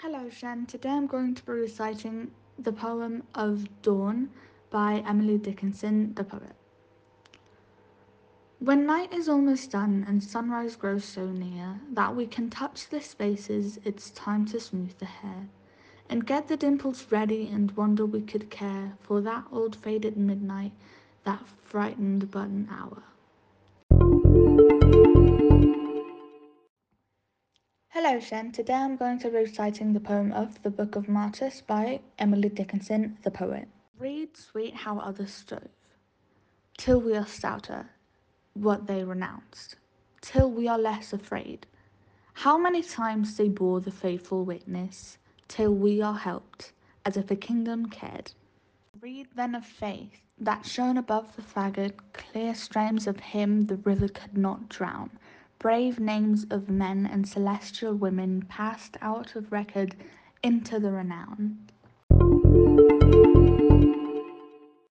Hello Shen, today I'm going to be reciting the poem of Dawn by Emily Dickinson, the poet. When night is almost done and sunrise grows so near that we can touch the spaces, it's time to smooth the hair and get the dimples ready and wonder we could care for that old faded midnight, that frightened button hour. Hello Shen, today I'm going to be reciting the poem of The Book of Martyrs by Emily Dickinson, the poet. Read sweet how others strove, till we are stouter, what they renounced, till we are less afraid. How many times they bore the faithful witness, till we are helped, as if a kingdom cared. Read then of faith, that shone above the faggot, clear streams of hymn the river could not drown brave names of men and celestial women passed out of record into the renown.